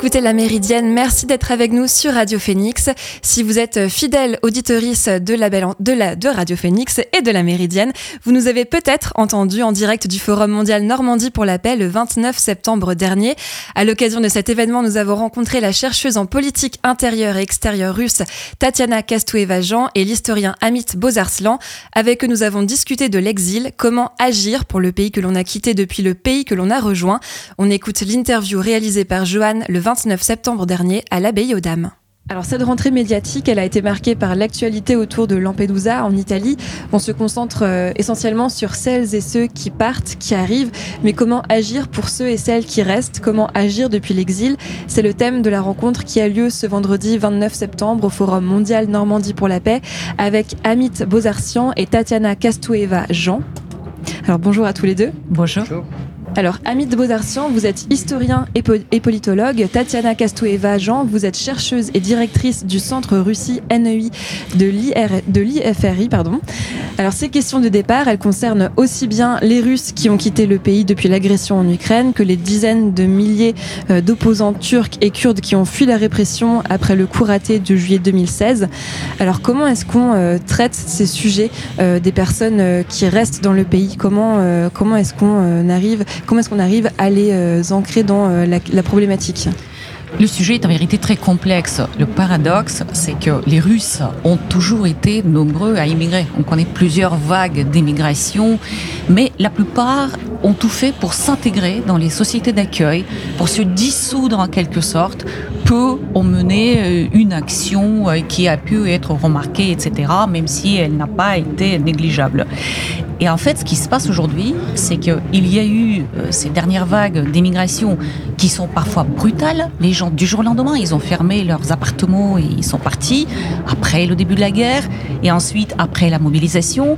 écoutez La Méridienne, merci d'être avec nous sur Radio Phoenix. Si vous êtes fidèle auditorice de, la, de, Radio Phoenix et de La Méridienne, vous nous avez peut-être entendu en direct du Forum mondial Normandie pour la paix le 29 septembre dernier. À l'occasion de cet événement, nous avons rencontré la chercheuse en politique intérieure et extérieure russe Tatiana Kastoueva-Jean et l'historien Amit Bozarslan. Avec eux, nous avons discuté de l'exil, comment agir pour le pays que l'on a quitté depuis le pays que l'on a rejoint. On écoute l'interview réalisée par Johan le 29 septembre dernier à l'abbaye aux Dames. Alors cette rentrée médiatique, elle a été marquée par l'actualité autour de Lampedusa en Italie. On se concentre euh, essentiellement sur celles et ceux qui partent, qui arrivent, mais comment agir pour ceux et celles qui restent? Comment agir depuis l'exil? C'est le thème de la rencontre qui a lieu ce vendredi 29 septembre au Forum mondial Normandie pour la paix avec Amit Bozarsian et Tatiana Castueva Jean. Alors bonjour à tous les deux. Bonjour. Alors, Amit Beaudartian, vous êtes historien et, politologue. Tatiana Kastoueva Jean, vous êtes chercheuse et directrice du Centre Russie NEI de l'IFRI. Alors, ces questions de départ, elles concernent aussi bien les Russes qui ont quitté le pays depuis l'agression en Ukraine que les dizaines de milliers euh, d'opposants turcs et kurdes qui ont fui la répression après le coup raté de juillet 2016. Alors, comment est-ce qu'on euh, traite ces sujets euh, des personnes qui restent dans le pays? Comment est-ce qu'on arrive Comment est-ce qu'on arrive à les euh, ancrer dans euh, la, problématique? Le sujet est en vérité très complexe. Le paradoxe, c'est que les Russes ont toujours été nombreux à immigrer. On connaît plusieurs vagues d'immigration, mais la plupart ont tout fait pour s'intégrer dans les sociétés d'accueil, pour se dissoudre en quelque sorte, peu ont mené euh, une action qui a pu être remarquée, etc., même si elle n'a pas été négligeable. Et en fait, ce qui se passe aujourd'hui, c'est qu'il y a eu euh, ces dernières vagues d'immigration qui sont parfois brutales. Les gens, du jour au lendemain, ils ont fermé leurs appartements et ils sont partis après le début de la guerre et ensuite après la mobilisation.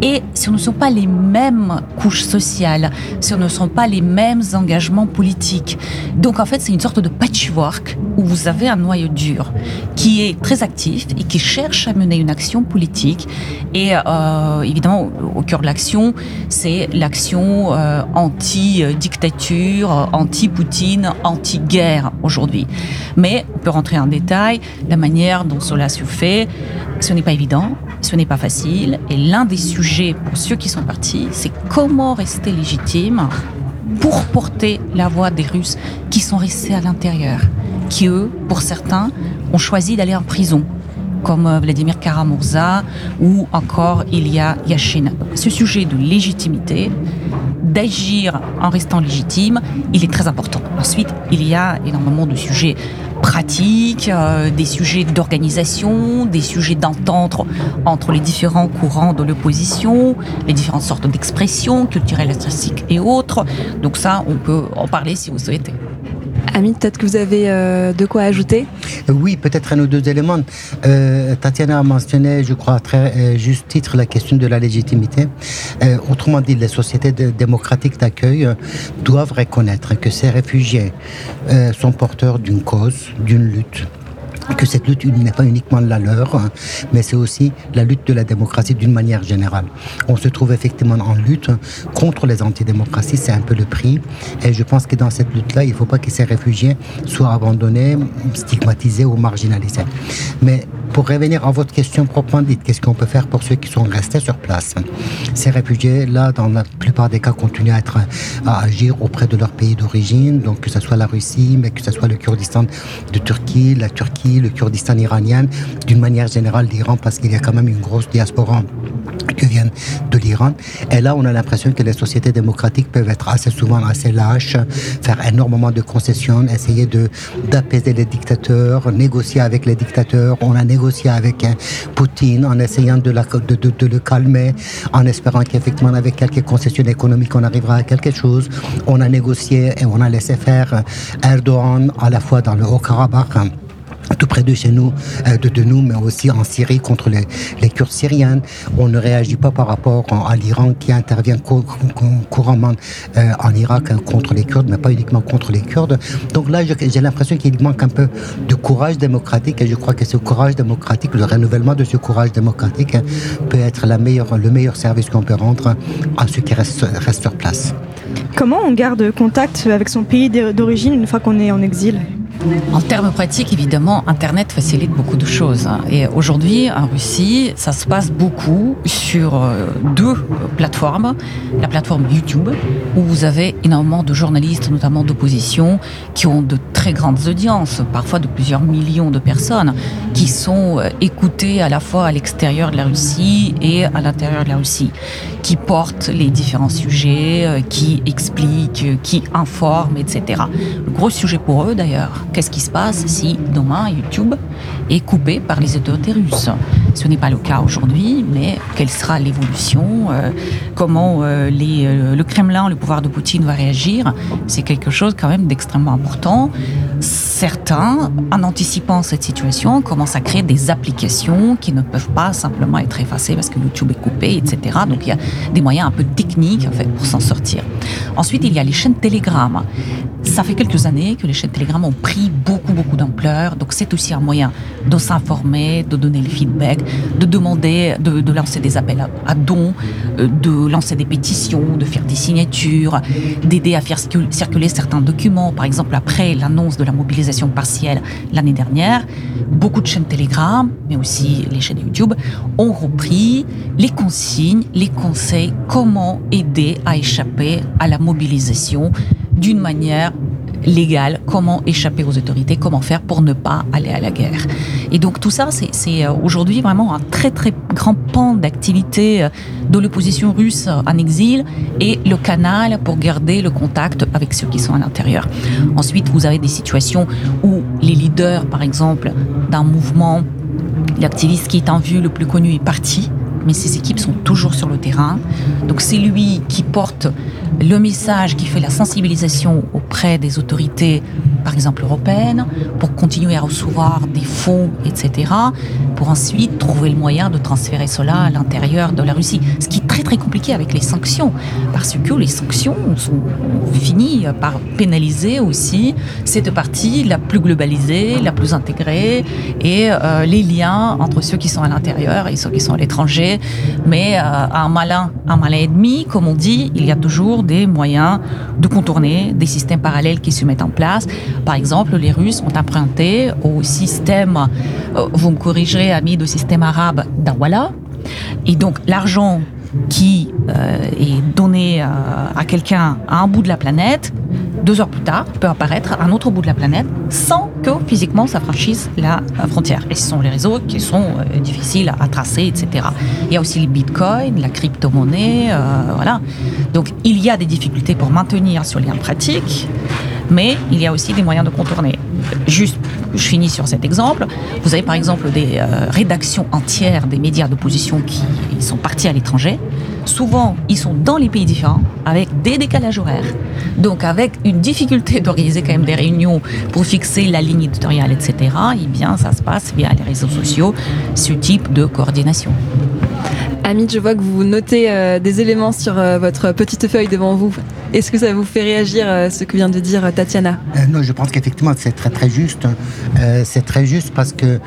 Et ce ne sont pas les mêmes couches sociales, ce ne sont pas les mêmes engagements politiques. Donc en fait, c'est une sorte de patchwork où vous avez un noyau dur qui est très actif et qui cherche à mener une action politique. Et euh, évidemment, au cœur l'action, c'est l'action euh, anti-dictature, anti-Poutine, anti-guerre aujourd'hui. Mais on peut rentrer en détail, la manière dont cela se fait, ce n'est pas évident, ce n'est pas facile. Et l'un des sujets pour ceux qui sont partis, c'est comment rester légitime pour porter la voix des Russes qui sont restés à l'intérieur, qui eux, pour certains, ont choisi d'aller en prison comme euh, Vladimir Karamurza ou encore Ilya Yashin. Ce sujet de légitimité, d'agir en restant légitime, il est très important. Ensuite, il y a énormément de sujets pratiques, euh, des sujets d'organisation, des sujets d'entente entre les différents courants de l'opposition, les différentes sortes d'expressions culturelles, artistiques et autres. Donc ça, on peut en parler si vous souhaitez. Amit, peut-être que vous avez euh, de quoi ajouter? Oui, peut-être un ou deux éléments. Euh, Tatiana a mentionné, je crois, à très euh, juste titre, la question de la légitimité. autrement dit, les sociétés démocratiques d'accueil doivent reconnaître que ces réfugiés sont porteurs d'une cause, d'une lutte que cette lutte n'est pas uniquement la leur, hein, mais c'est aussi la lutte de la démocratie d'une manière générale. On se trouve effectivement en lutte contre les antidémocraties, c'est un peu le prix. Et je pense que dans cette lutte-là, il ne faut pas que ces réfugiés soient abandonnés, stigmatisés ou marginalisés. Mais pour revenir à votre question proprement dite, qu'est-ce qu'on peut faire pour ceux qui sont restés sur place? Ces réfugiés-là, dans la plupart des cas, continuent à, agir auprès de leur pays d'origine, donc que ce soit la Russie, mais que ce soit le Kurdistan de Turquie, la Turquie, le Kurdistan iranien, d'une manière générale l'Iran, parce qu'il y a quand même une grosse diaspora qui vient de l'Iran. Et là, on a l'impression que les sociétés démocratiques peuvent être assez souvent assez lâches, faire énormément de concessions, essayer d'apaiser les dictateurs, négocier avec les dictateurs. Avec hein, Poutine en essayant de, de, le calmer, en espérant qu'effectivement avec quelques concessions économiques, on arrivera à quelque chose. On a négocié et on a laissé faire Erdogan à la fois dans le Haut-Karabakh tout près de chez nous, euh, de, nous, mais aussi en Syrie contre les, Kurdes syriens. On ne réagit pas par rapport à l'Iran qui intervient couramment euh, en Irak contre les Kurdes, mais pas uniquement contre les Kurdes. Donc là, j'ai l'impression qu'il manque un peu de courage démocratique et je crois que ce courage démocratique, le renouvellement de ce courage démocratique peut être le meilleur service qu'on peut rendre à ceux qui restent sur place. Comment on garde contact avec son pays d'origine une fois qu'on est en exil? En termes pratiques, évidemment, Internet facilite beaucoup de choses. Hein. Et aujourd'hui, en Russie, ça se passe beaucoup sur euh, deux plateformes. La plateforme YouTube, où vous avez énormément de journalistes, notamment d'opposition, qui ont de très grandes audiences, parfois de plusieurs millions de personnes, qui sont euh, écoutées à la fois à l'extérieur de la Russie et à l'intérieur de la Russie, qui portent les différents sujets, euh, qui expliquent, qui informent, etc. Le gros sujet pour eux, d'ailleurs, qu'est-ce qui se passe si demain YouTube est coupé par les autorités russes? Ce n'est pas le cas aujourd'hui, mais quelle sera l'évolution euh, Comment euh, euh, le Kremlin, le pouvoir de Poutine va réagir? C'est quelque chose quand même d'extrêmement important. Certains, en anticipant cette situation, commencent à créer des applications qui ne peuvent pas simplement être effacées parce que YouTube est coupé, etc. Donc il y a des moyens un peu techniques pour s'en sortir. Ensuite, il y a les chaînes Telegram. Ça fait quelques années que les chaînes Telegram ont pris beaucoup, beaucoup d'ampleur. Donc, c'est aussi un moyen de s'informer, de donner le feedback, de demander, de, lancer des appels à, dons, euh, de lancer des pétitions, de faire des signatures, d'aider à faire circuler certains documents. Par exemple, après l'annonce de la mobilisation partielle l'année dernière, beaucoup de chaînes Telegram, mais aussi les chaînes YouTube, ont repris les consignes, les conseils, comment aider à échapper à la mobilisation d'une manière légale, comment échapper aux autorités, comment faire pour ne pas aller à la guerre. Et donc tout ça, c'est euh, aujourd'hui vraiment un très très grand pan d'activité euh, de l'opposition russe en exil et le canal pour garder le contact avec ceux qui sont à l'intérieur. Ensuite, vous avez des situations où les leaders, par exemple, d'un mouvement, l'activiste qui est en vue le plus connu est parti mais ses équipes sont toujours sur le terrain. Donc c'est lui qui porte le message, qui fait la sensibilisation auprès des autorités, par exemple européennes, pour continuer à recevoir des fonds, etc., pour ensuite trouver le moyen de transférer cela à l'intérieur de la Russie. Ce qui est très très compliqué avec les sanctions, parce que les sanctions sont finies par pénaliser aussi cette partie la plus globalisée, la plus intégrée, et euh, les liens entre ceux qui sont à l'intérieur et ceux qui sont à l'étranger mais euh, un malin, un malin et demi, comme on dit, il y a toujours des moyens de contourner des systèmes parallèles qui se mettent en place. Par exemple, les Russes ont emprunté au système, euh, vous me corrigerez, amis, de système arabe d'Awala. Et donc, l'argent qui euh, est donné à quelqu'un à un bout de la planète deux heures plus tard, peut apparaître à un autre bout de la planète sans que physiquement ça franchisse la frontière. Et ce sont les réseaux qui sont euh, difficiles à, tracer, etc. Il y a aussi le bitcoin, la crypto-monnaie, euh, voilà. Donc il y a des difficultés pour maintenir ce lien pratique, mais il y a aussi des moyens de contourner. Juste, je finis sur cet exemple. Vous avez par exemple des euh, rédactions entières des médias d'opposition qui sont partis à l'étranger souvent, ils sont dans les pays différents, avec des décalages horaires. Donc, avec une difficulté d'organiser quand même des réunions pour fixer la ligne éditoriale, etc., eh bien, ça se passe via les réseaux sociaux, ce type de coordination. Amit, je vois que vous notez euh, des éléments sur euh, votre petite feuille devant vous. Est-ce que ça vous fait réagir euh, ce que vient de dire Tatiana Non, je pense qu'effectivement c'est très très juste. c'est très juste parce que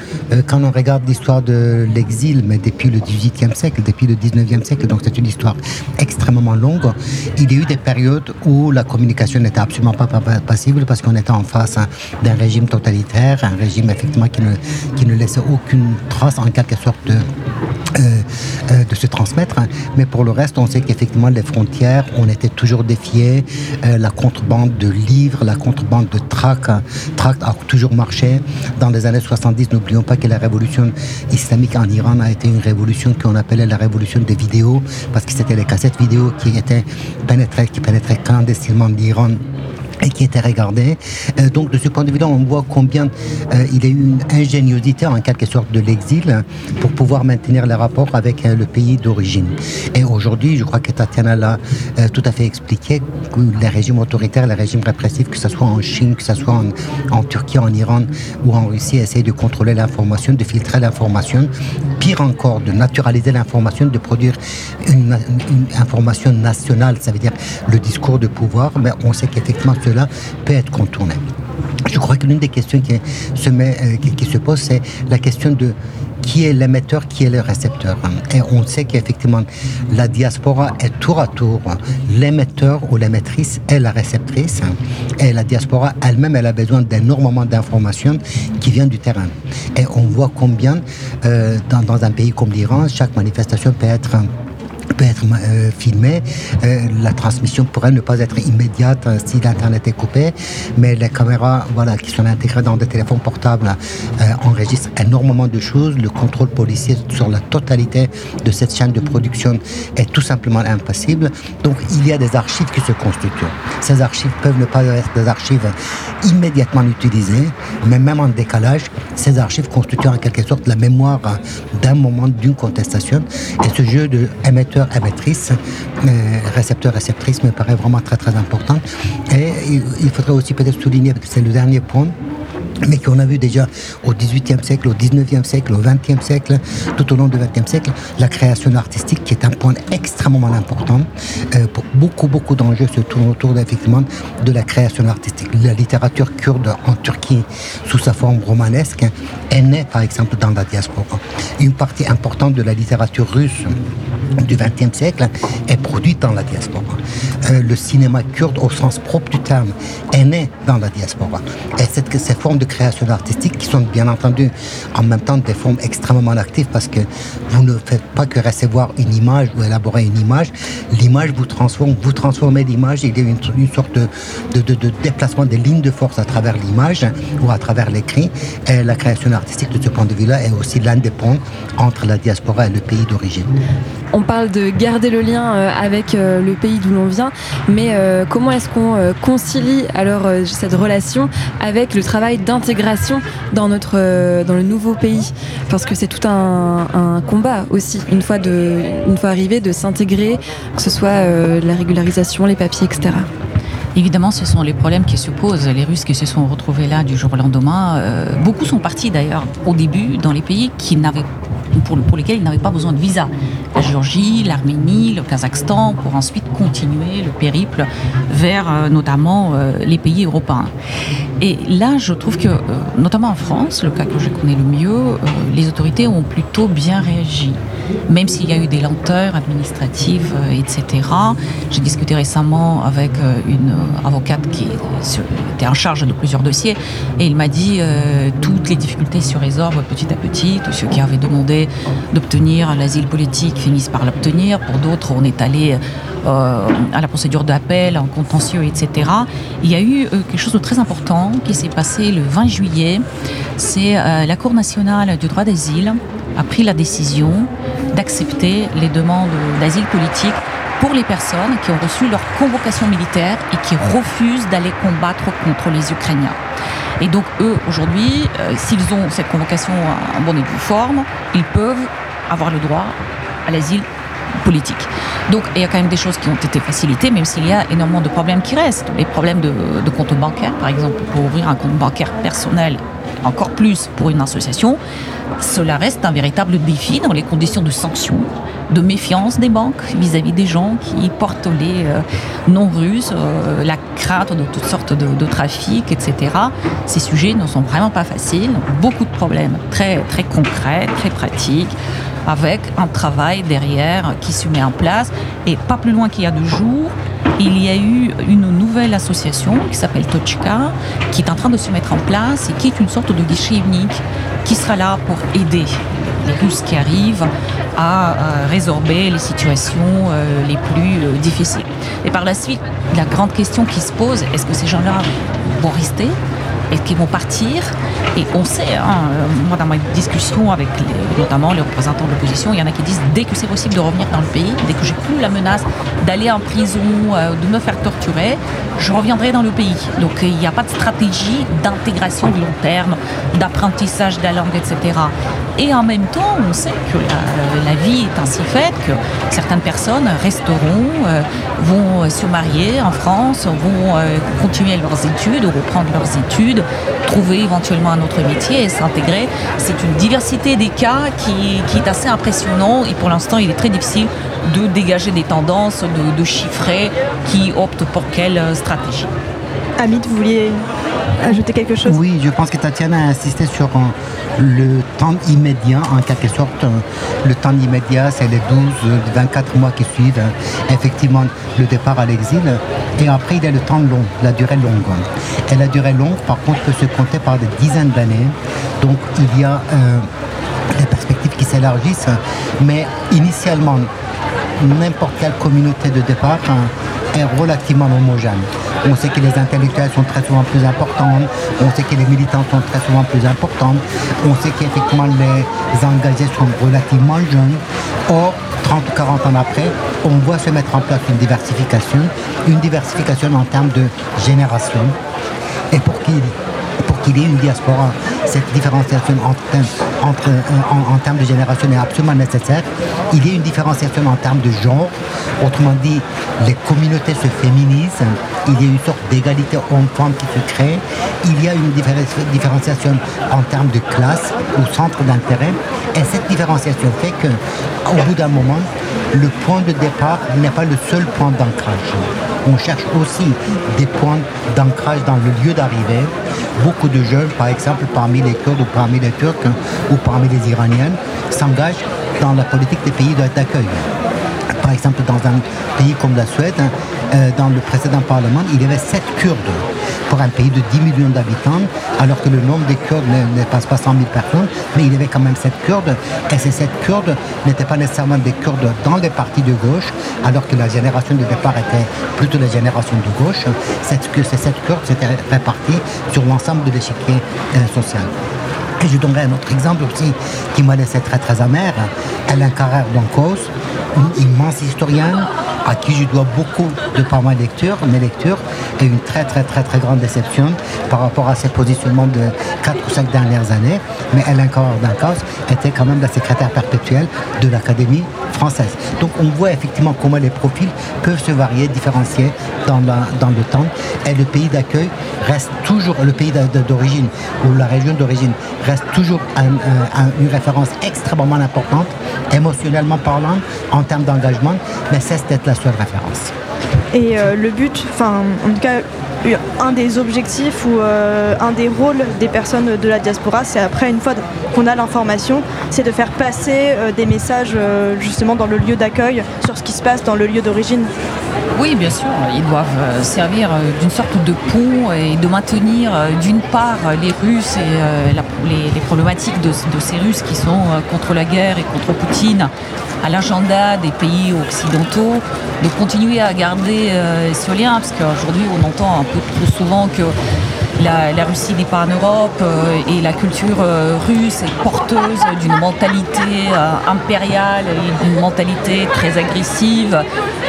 quand on regarde l'histoire de l'exil, mais depuis le XVIIIe siècle, depuis le XIXe siècle, donc c'est une histoire extrêmement longue, il y a eu des périodes où la communication n'était absolument pas possible parce qu'on était en face hein, d'un régime totalitaire, un régime effectivement qui ne, qui ne laissait aucune trace en quelque sorte de, de se transmettre. Mais pour le reste, on sait qu'effectivement, les frontières, on était toujours défiés. Euh, la contrebande de livres, la contrebande de tracts, tracts a toujours marché. Dans les années 70, n'oublions pas que la révolution islamique en Iran a été une révolution qu'on appelait la révolution des vidéos, parce que c'était les cassettes vidéo qui étaient pénétrées, qui pénétraient clandestinement en Iran et qui était regardé. Euh, donc de ce point de vue-là, on voit combien euh, il y a eu une ingéniosité en quelque sorte de l'exil pour pouvoir maintenir les rapports avec euh, le pays d'origine. Et aujourd'hui, je crois que Tatiana l'a tout à fait expliqué, les régimes autoritaires, les régimes répressifs, que ce soit en Chine, que ce soit en, en Turquie, en Iran ou en Russie, essayent de contrôler l'information, de filtrer l'information, pire encore, de naturaliser l'information, de produire une, une, information nationale, ça veut dire le discours de pouvoir, mais on sait qu'effectivement cela peut être contourné. Je crois que l'une des questions qui se, met, euh, pose, c'est la question de qui est l'émetteur, qui est le récepteur. Et on sait qu'effectivement, la diaspora est tour à tour l'émetteur ou l'émettrice et la réceptrice. Et la diaspora elle-même, elle a besoin d'énormément d'informations qui viennent du terrain. Et on voit combien, euh, dans, dans un pays comme l'Iran, chaque manifestation peut être peut être euh, filmé. Euh, la transmission pourrait ne pas être immédiate euh, si l'Internet est coupé, mais les caméras voilà, qui sont intégrées dans des téléphones portables enregistrent énormément de choses. Le contrôle policier sur la totalité de cette chaîne de production est tout simplement impossible. Donc il y a des archives qui se constituent. Ces archives peuvent ne pas être des archives immédiatement utilisées, mais même en décalage, ces archives constituent en quelque sorte la mémoire d'un moment, d'une contestation. Et ce jeu de émetteur émettrice, euh, récepteur, réceptrice me paraît vraiment très très important. Et il faudrait aussi peut-être souligner, c'est le dernier point, mais qu'on a vu déjà au XVIIIe siècle, au XIXe siècle, au XXe siècle, tout au long du XXe siècle, la création artistique qui est un point extrêmement important. Euh, pour beaucoup, beaucoup d'enjeux se tournent autour effectivement de la création artistique. La littérature kurde en Turquie, sous sa forme romanesque, est née par exemple dans la diaspora. Une partie importante de la littérature russe du XXe siècle est produite dans la diaspora. Euh, le cinéma kurde, au sens propre du terme, est né dans la diaspora. Et cette, ces formes de création artistique, qui sont bien entendu en même temps des formes extrêmement actives, parce que vous ne faites pas que recevoir une image ou élaborer une image, l'image vous transforme, vous transformez l'image, il y a une, sorte de, de, déplacement des lignes de force à travers l'image ou à travers l'écrit. Et la création artistique, de ce point de vue-là, est aussi l'un des ponts entre la diaspora et le pays d'origine. Parle de garder le lien euh, avec euh, le pays d'où l'on vient, mais euh, comment est-ce qu'on concilie alors cette relation avec le travail d'intégration dans notre le nouveau pays? Parce que c'est tout un, combat aussi, une fois, arrivé, de s'intégrer, que ce soit la régularisation, les papiers, etc. Évidemment, ce sont les problèmes qui se posent. Les Russes qui se sont retrouvés là du jour au lendemain, beaucoup sont partis d'ailleurs au début dans les pays qui n'avaient pour, lesquels ils n'avaient pas besoin de visa. La Géorgie, l'Arménie, le Kazakhstan, pour ensuite continuer le périple vers euh, notamment euh, les pays européens. Et là, je trouve que, euh, notamment en France, le cas que je connais le mieux, les autorités ont plutôt bien réagi. Même s'il y a eu des lenteurs administratives, etc. J'ai discuté récemment avec une avocate qui était en charge de plusieurs dossiers et il m'a dit toutes les difficultés se résorbent petit à petit. Tous ceux qui avaient demandé d'obtenir l'asile politique finissent par l'obtenir. Pour d'autres, on est allé euh, à la procédure d'appel, en contentieux, etc. Il y a eu euh, quelque chose de très important qui s'est passé le 20 juillet. C'est euh, la Cour nationale du droit d'asile a pris la décision d'accepter les demandes d'asile politique pour les personnes qui ont reçu leur convocation militaire et qui refusent d'aller combattre contre les Ukrainiens. Et donc eux, aujourd'hui, euh, s'ils ont cette convocation en bonne et due forme, ils peuvent avoir le droit à l'asile politique. Donc il y a quand même des choses qui ont été facilitées, même s'il y a énormément de problèmes qui restent. Les problèmes de, de compte bancaire, par exemple, pour ouvrir un compte bancaire personnel, encore plus pour une association, cela reste un véritable défi dans les conditions de sanctions de méfiance des banques vis-à-vis des gens qui portent les euh, non russes, euh, la crainte de toutes sortes de, trafics, etc. Ces sujets ne sont vraiment pas faciles, beaucoup de problèmes très, très concrets, très pratiques avec un travail derrière qui se met en place. Et pas plus loin qu'il y a deux jours, il y a eu une nouvelle association qui s'appelle Tochka, qui est en train de se mettre en place et qui est une sorte de guichet unique qui sera là pour aider les Russes qui arrivent à résorber les situations euh, les plus euh, difficiles. Et par la suite, la grande question qui se pose, est-ce que ces gens-là vont rester est-ce qu'ils vont partir Et on sait, hein, euh, moi dans ma discussion avec notamment les représentants de l'opposition, il y en a qui disent dès que c'est possible de revenir dans le pays, dès que j'ai plus la menace d'aller en prison, de me faire torturer, je reviendrai dans le pays. Donc il n'y a pas de stratégie d'intégration de long terme, d'apprentissage de la langue, etc. Et en même temps, on sait que la, vie est ainsi faite que certaines personnes resteront, euh, vont se marier en France, vont euh, continuer leurs études, reprendre leurs études, trouver éventuellement un autre métier et s'intégrer. C'est une diversité des cas qui, est assez impressionnant et pour l'instant, il est très difficile de dégager des tendances, de, de chiffrer qui optent pour quelle stratégie. Hamid, vous vouliez ajouter quelque chose? Oui, je pense que Tatiana a insisté sur le temps immédiat, en quelque sorte. Le temps immédiat, c'est les 12, 24 mois qui suivent effectivement le départ à l'exil. Et après, il y a le temps long, la durée longue. Et la durée longue, par contre, peut se compter par des dizaines d'années. Donc, il y a euh, des perspectives qui s'élargissent. Mais initialement, n'importe quelle communauté de départ est relativement homogène. On sait que les intellectuels sont très souvent plus importants, on sait que les militants sont très souvent plus importants, on sait qu'effectivement les engagés sont relativement jeunes. Or, 30 ou 40 ans après, on voit se mettre en place une diversification, une diversification en termes de génération. Et pour qu'il y ait une diaspora, cette différenciation entre, en, termes de génération est absolument nécessaire. Il y a une différenciation en termes de genre. Autrement dit, les communautés se féminisent. Il y a une sorte d'égalité homme-femme qui se crée. Il y a une différenciation en termes de classe ou centre d'intérêt. Et cette différenciation fait qu'au bout d'un moment, le point de départ n'est pas le seul point d'ancrage. On cherche aussi des points d'ancrage dans le lieu d'arrivée. Beaucoup de jeunes, par exemple, parmi les Kurdes ou parmi les Turcs ou parmi les Iraniennes, s'engagent dans la politique des pays d'accueil. Par exemple, dans un pays comme la Suède, euh, dans le précédent Parlement, il y avait sept Kurdes pour un pays de 10 millions d'habitants, alors que le nombre des Kurdes ne, passe pas 100 000 personnes, mais il y avait quand même 7 Kurdes, et ces 7 Kurdes n'étaient pas nécessairement des Kurdes dans les partis de gauche, alors que la génération de départ était plutôt la génération de gauche, que ces 7 Kurdes s'étaient répartis sur l'ensemble de l'échiquier euh, social. Et je donnerai un autre exemple aussi qui m'a laissé très très amer. Alain Carrère d'Ancos, une immense historienne, à qui je dois beaucoup de par ma lecture, mes lectures, et une très très très très grande déception par rapport à ses positionnements de 4 ou 5 dernières années. Mais Hélène Dancos était quand même la secrétaire perpétuelle de l'Académie Donc on voit effectivement comment les profils peuvent se varier, différencier dans, dans le temps. Et le pays d'accueil reste toujours, le pays d'origine ou la région d'origine reste toujours une référence extrêmement importante, émotionnellement parlant, en termes d'engagement, mais cesse d'être la seule référence. Et euh, le but, enfin en tout cas un des objectifs ou euh, un des rôles des personnes de la diaspora, c'est après, une fois qu'on a l'information, c'est de faire passer euh, des messages justement dans le lieu d'accueil sur ce qui se passe dans le lieu d'origine. Oui, bien sûr, ils doivent servir d'une sorte de pont et de maintenir d'une part les Russes et les, problématiques de, de, ces Russes qui sont contre la guerre et contre Poutine à l'agenda des pays occidentaux, de continuer à garder euh, ce lien, parce qu'aujourd'hui on entend un peu trop souvent que la, Russie n'est pas en Europe euh, et la culture euh, russe est porteuse d'une mentalité impériale et d'une mentalité très agressive.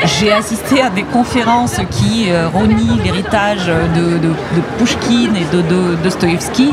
J'ai assisté à des conférences qui renient l'héritage de, Pushkin et de, de Dostoïevski.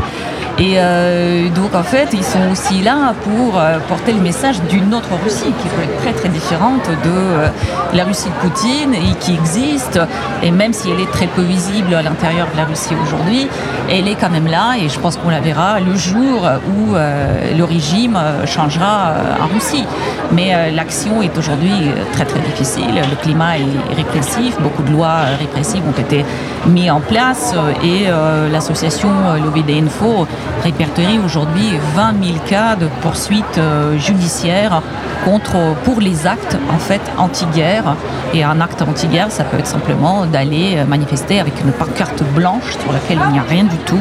Et euh, donc en fait, ils sont aussi là pour euh, porter le message d'une autre Russie qui peut être très très différente de euh, la Russie de Poutine et qui existe. Et même si elle est très peu visible à l'intérieur de la Russie aujourd'hui, elle est quand même là et je pense qu'on la verra le jour où le régime changera en Russie. Mais l'action est aujourd'hui très très difficile. Le climat est répressif, beaucoup de lois répressives ont été mises en place et l'association Lobby Info répertorie aujourd'hui 20 000 cas de poursuites euh, judiciaires contre, pour les actes en fait anti-guerre. Et un acte anti-guerre, ça peut être simplement d'aller euh, manifester avec une pancarte blanche sur laquelle il n'y a rien du tout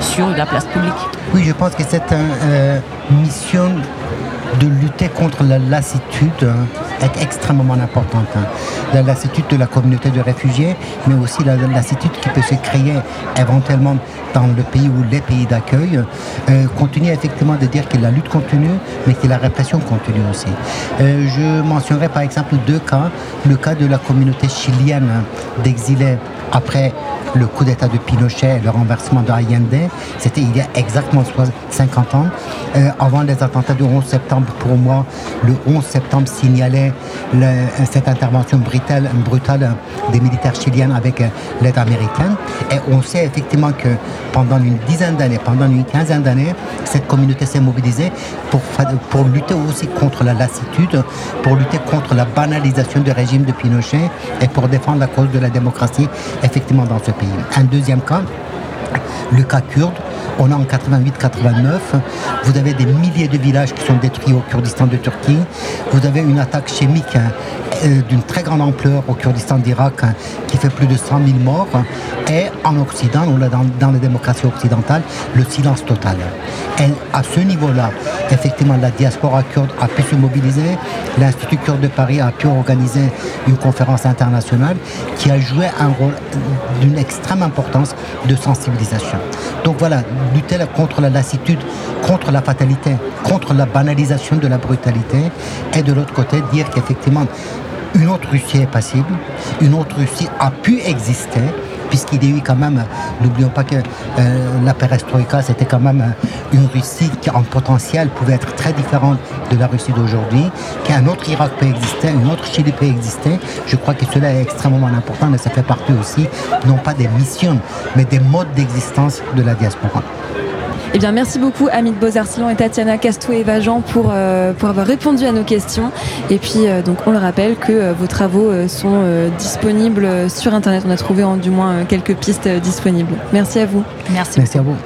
sur la place publique. Oui, je pense que c'est une euh, mission de lutter contre la lassitude hein, est extrêmement importante. Hein. La lassitude de la communauté de réfugiés, mais aussi la lassitude qui peut se créer éventuellement dans le pays ou les pays d'accueil, euh, continue effectivement de dire que la lutte continue, mais que la répression continue aussi. Euh, je mentionnerai par exemple deux cas. Le cas de la communauté chilienne d'exilés après le coup d'État de Pinochet et le renversement de Allende, c'était il y a exactement 50 ans. Euh, avant les attentats du 11 septembre, pour moi, le 11 septembre signalait cette intervention brutale, brutale des militaires chiliens avec euh, l'aide américaine. Et on sait effectivement que pendant une dizaine d'années, pendant une quinzaine d'années, cette communauté s'est mobilisée pour, pour lutter aussi contre la lassitude, pour lutter contre la banalisation du régime de Pinochet et pour défendre la cause de la démocratie effectivement dans ce pays. Un deuxième cas, le cas kurde, on a en 88-89, vous avez des milliers de villages qui sont détruits au Kurdistan de Turquie. Vous avez une attaque chimique hein, d'une très grande ampleur au Kurdistan d'Irak hein, qui fait plus de 100 000 morts. Et en Occident, on dans, dans les démocraties occidentales, le silence total. Et à ce niveau-là, effectivement, la diaspora kurde a pu se mobiliser. L'Institut kurde de Paris a pu organiser une conférence internationale qui a joué un rôle d'une extrême importance de sensibilisation. Donc voilà, lutter contre la lassitude, contre la fatalité, contre la banalisation de la brutalité, et de l'autre côté, dire qu'effectivement, une autre Russie est passible, une autre Russie a pu exister, puisqu'il y a eu quand même, n'oublions pas que euh, la perestroïka, c'était quand même euh, une Russie qui en potentiel pouvait être très différente de la Russie d'aujourd'hui, qu'un autre Irak peut exister, un autre Chili peut exister. Je crois que cela est extrêmement important, mais ça fait partie aussi, non pas des missions, mais des modes d'existence de la diaspora. Eh bien, merci beaucoup, Amit Bozarsilon et Tatiana Castou-Evajan, pour, euh, pour avoir répondu à nos questions. Et puis, euh, donc, on le rappelle que euh, vos travaux sont disponibles sur Internet. On a trouvé en, du moins quelques pistes disponibles. Merci à vous. Merci. Merci à vous.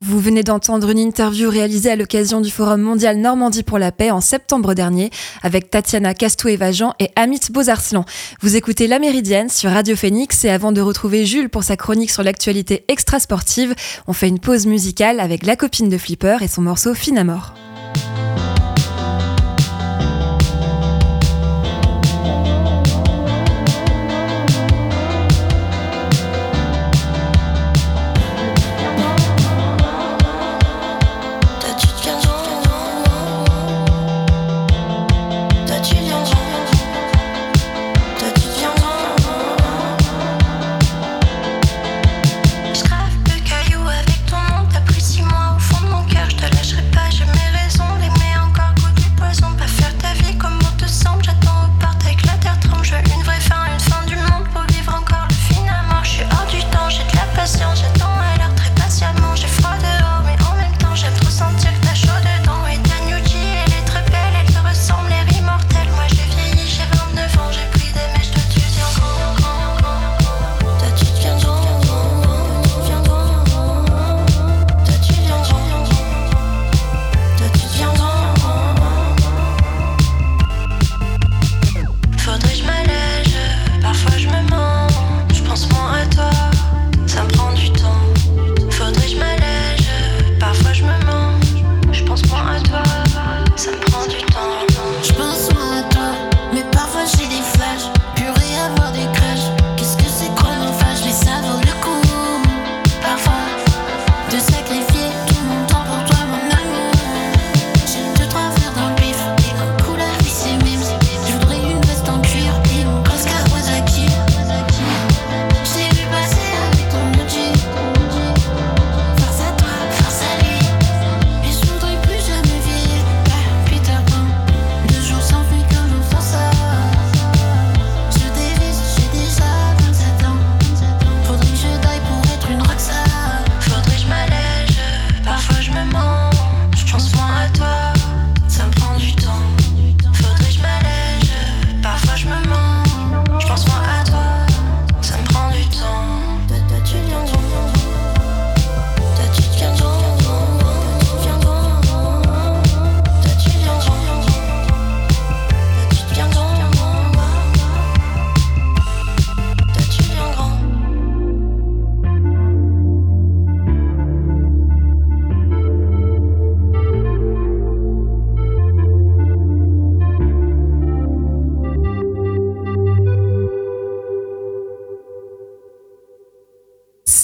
Vous venez d'entendre une interview réalisée à l'occasion du Forum mondial Normandie pour la paix en septembre dernier avec Tatiana Castou-Evajan et Amit Bozarslan. Vous écoutez La Méridienne sur Radio Phoenix et avant de retrouver Jules pour sa chronique sur l'actualité extra-sportive, on fait une pause musicale avec la copine de Flipper et son morceau Finamore.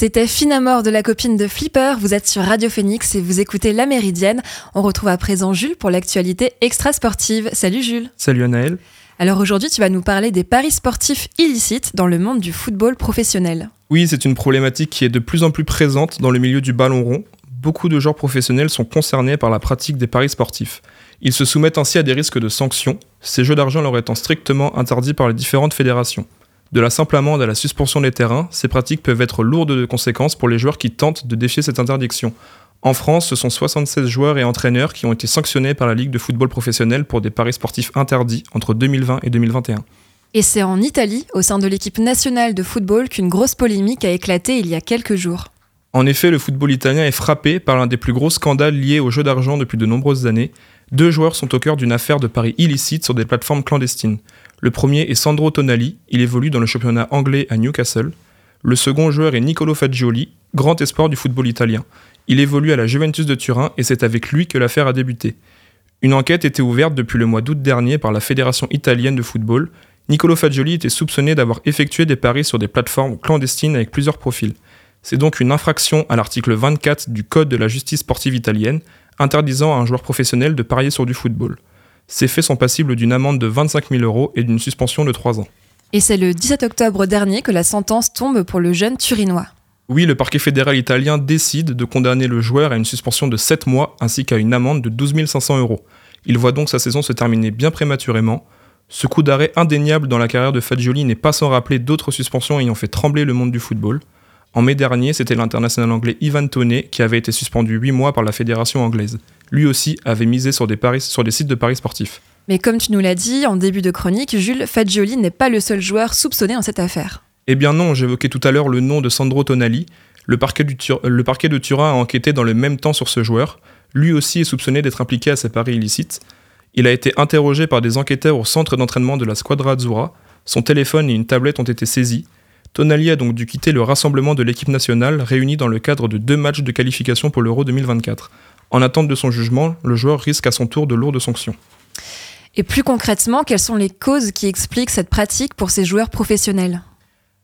C'était Finamore de la copine de Flipper. Vous êtes sur Radio Phoenix et vous écoutez La Méridienne. On retrouve à présent Jules pour l'actualité extra-sportive. Salut Jules. Salut Anaël. Alors aujourd'hui, tu vas nous parler des paris sportifs illicites dans le monde du football professionnel. Oui, c'est une problématique qui est de plus en plus présente dans le milieu du ballon rond. Beaucoup de joueurs professionnels sont concernés par la pratique des paris sportifs. Ils se soumettent ainsi à des risques de sanctions, ces jeux d'argent leur étant strictement interdits par les différentes fédérations. De la simple amende à la suspension des terrains, ces pratiques peuvent être lourdes de conséquences pour les joueurs qui tentent de défier cette interdiction. En France, ce sont 76 joueurs et entraîneurs qui ont été sanctionnés par la Ligue de football professionnel pour des paris sportifs interdits entre 2020 et 2021. Et c'est en Italie, au sein de l'équipe nationale de football, qu'une grosse polémique a éclaté il y a quelques jours. En effet, le football italien est frappé par l'un des plus gros scandales liés au jeu d'argent depuis de nombreuses années. Deux joueurs sont au cœur d'une affaire de paris illicite sur des plateformes clandestines. Le premier est Sandro Tonali, il évolue dans le championnat anglais à Newcastle. Le second joueur est Nicolo Fagioli, grand espoir du football italien. Il évolue à la Juventus de Turin et c'est avec lui que l'affaire a débuté. Une enquête était ouverte depuis le mois d'août dernier par la Fédération italienne de football. Nicolo Fagioli était soupçonné d'avoir effectué des paris sur des plateformes clandestines avec plusieurs profils. C'est donc une infraction à l'article 24 du Code de la justice sportive italienne, interdisant à un joueur professionnel de parier sur du football. Ces faits sont passibles d'une amende de 25 000 euros et d'une suspension de 3 ans. Et c'est le 17 octobre dernier que la sentence tombe pour le jeune Turinois. Oui, le parquet fédéral italien décide de condamner le joueur à une suspension de 7 mois ainsi qu'à une amende de 12 500 euros. Il voit donc sa saison se terminer bien prématurément. Ce coup d'arrêt indéniable dans la carrière de Fagioli n'est pas sans rappeler d'autres suspensions ayant fait trembler le monde du football. En mai dernier, c'était l'international anglais Ivan Toney qui avait été suspendu 8 mois par la fédération anglaise. Lui aussi avait misé sur des, paris, sur des sites de paris sportifs. Mais comme tu nous l'as dit en début de chronique, Jules, Fagioli n'est pas le seul joueur soupçonné en cette affaire. Eh bien non, j'évoquais tout à l'heure le nom de Sandro Tonali. Le parquet, du le parquet de Turin a enquêté dans le même temps sur ce joueur. Lui aussi est soupçonné d'être impliqué à ces paris illicites. Il a été interrogé par des enquêteurs au centre d'entraînement de la Squadra Azzurra. Son téléphone et une tablette ont été saisis. Tonali a donc dû quitter le rassemblement de l'équipe nationale réunie dans le cadre de deux matchs de qualification pour l'Euro 2024. En attente de son jugement, le joueur risque à son tour de lourdes sanctions. Et plus concrètement, quelles sont les causes qui expliquent cette pratique pour ces joueurs professionnels?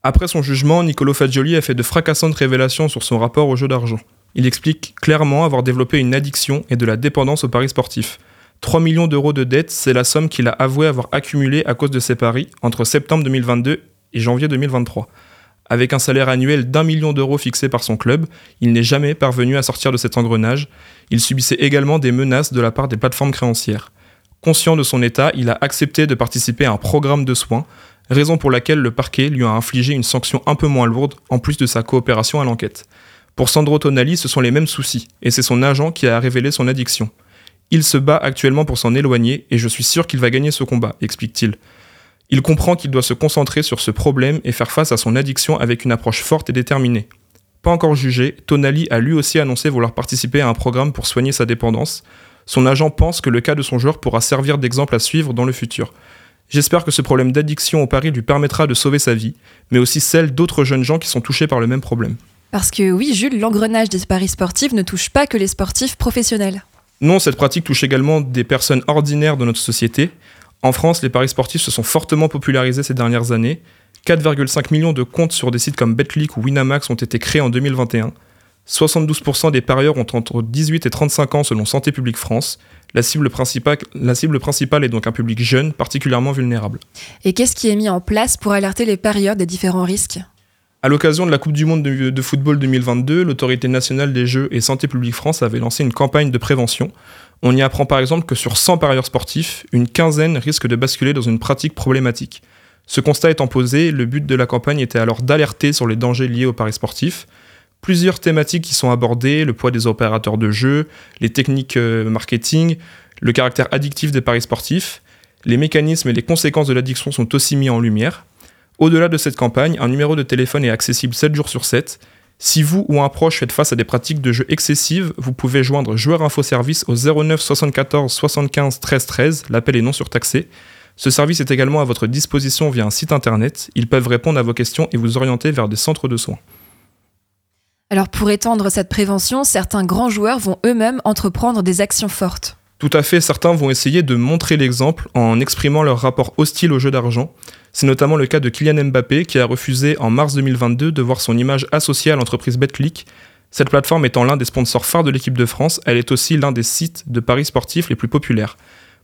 Après son jugement, Nicolo Fagioli a fait de fracassantes révélations sur son rapport au jeu d'argent. Il explique clairement avoir développé une addiction et de la dépendance aux paris sportifs. 3 millions d'euros de dettes, c'est la somme qu'il a avoué avoir accumulée à cause de ses paris entre septembre 2022 et janvier 2023. Avec un salaire annuel d'un million d'euros fixé par son club, il n'est jamais parvenu à sortir de cet engrenage. Il subissait également des menaces de la part des plateformes créancières. Conscient de son état, il a accepté de participer à un programme de soins, raison pour laquelle le parquet lui a infligé une sanction un peu moins lourde, en plus de sa coopération à l'enquête. Pour Sandro Tonali, ce sont les mêmes soucis, et c'est son agent qui a révélé son addiction. Il se bat actuellement pour s'en éloigner, et je suis sûr qu'il va gagner ce combat, explique-t-il. Il comprend qu'il doit se concentrer sur ce problème et faire face à son addiction avec une approche forte et déterminée. Pas encore jugé, Tonali a lui aussi annoncé vouloir participer à un programme pour soigner sa dépendance. Son agent pense que le cas de son joueur pourra servir d'exemple à suivre dans le futur. J'espère que ce problème d'addiction au pari lui permettra de sauver sa vie, mais aussi celle d'autres jeunes gens qui sont touchés par le même problème. Parce que oui, Jules, l'engrenage des paris sportifs ne touche pas que les sportifs professionnels. Non, cette pratique touche également des personnes ordinaires de notre société. En France, les paris sportifs se sont fortement popularisés ces dernières années. 4,5 millions de comptes sur des sites comme Betclic ou Winamax ont été créés en 2021. 72% des parieurs ont entre 18 et 35 ans selon Santé publique France. La cible, principale, la cible principale est donc un public jeune, particulièrement vulnérable. Et qu'est-ce qui est mis en place pour alerter les parieurs des différents risques? À l'occasion de la Coupe du Monde de, de football 2022, l'Autorité nationale des jeux et Santé publique France avait lancé une campagne de prévention on y apprend par exemple que sur 100 parieurs sportifs, une quinzaine risque de basculer dans une pratique problématique. Ce constat étant posé, le but de la campagne était alors d'alerter sur les dangers liés aux paris sportifs. Plusieurs thématiques qui sont abordées, le poids des opérateurs de jeu, les techniques euh, marketing, le caractère addictif des paris sportifs, les mécanismes et les conséquences de l'addiction sont aussi mis en lumière. Au-delà de cette campagne, un numéro de téléphone est accessible 7 jours sur 7 si vous ou un proche faites face à des pratiques de jeu excessives, vous pouvez joindre Joueur Info Service au 09 74 75 13 13, l'appel est non surtaxé. Ce service est également à votre disposition via un site internet. Ils peuvent répondre à vos questions et vous orienter vers des centres de soins. Alors pour étendre cette prévention, certains grands joueurs vont eux-mêmes entreprendre des actions fortes. Tout à fait, certains vont essayer de montrer l'exemple en exprimant leur rapport hostile au jeu d'argent. C'est notamment le cas de Kylian Mbappé qui a refusé en mars 2022 de voir son image associée à l'entreprise BetClick. Cette plateforme étant l'un des sponsors phares de l'équipe de France, elle est aussi l'un des sites de paris sportifs les plus populaires.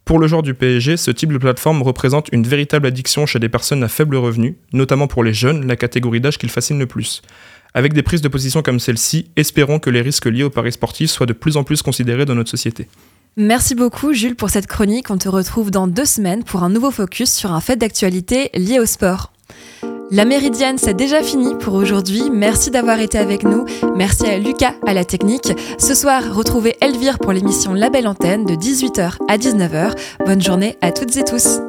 Pour le joueur du PSG, ce type de plateforme représente une véritable addiction chez des personnes à faible revenu, notamment pour les jeunes, la catégorie d'âge qu'il fascine le plus. Avec des prises de position comme celle-ci, espérons que les risques liés aux paris sportifs soient de plus en plus considérés dans notre société. Merci beaucoup Jules pour cette chronique. On te retrouve dans deux semaines pour un nouveau focus sur un fait d'actualité lié au sport. La Méridienne, c'est déjà fini pour aujourd'hui. Merci d'avoir été avec nous. Merci à Lucas à la technique. Ce soir, retrouvez Elvire pour l'émission La Belle Antenne de 18h à 19h. Bonne journée à toutes et tous.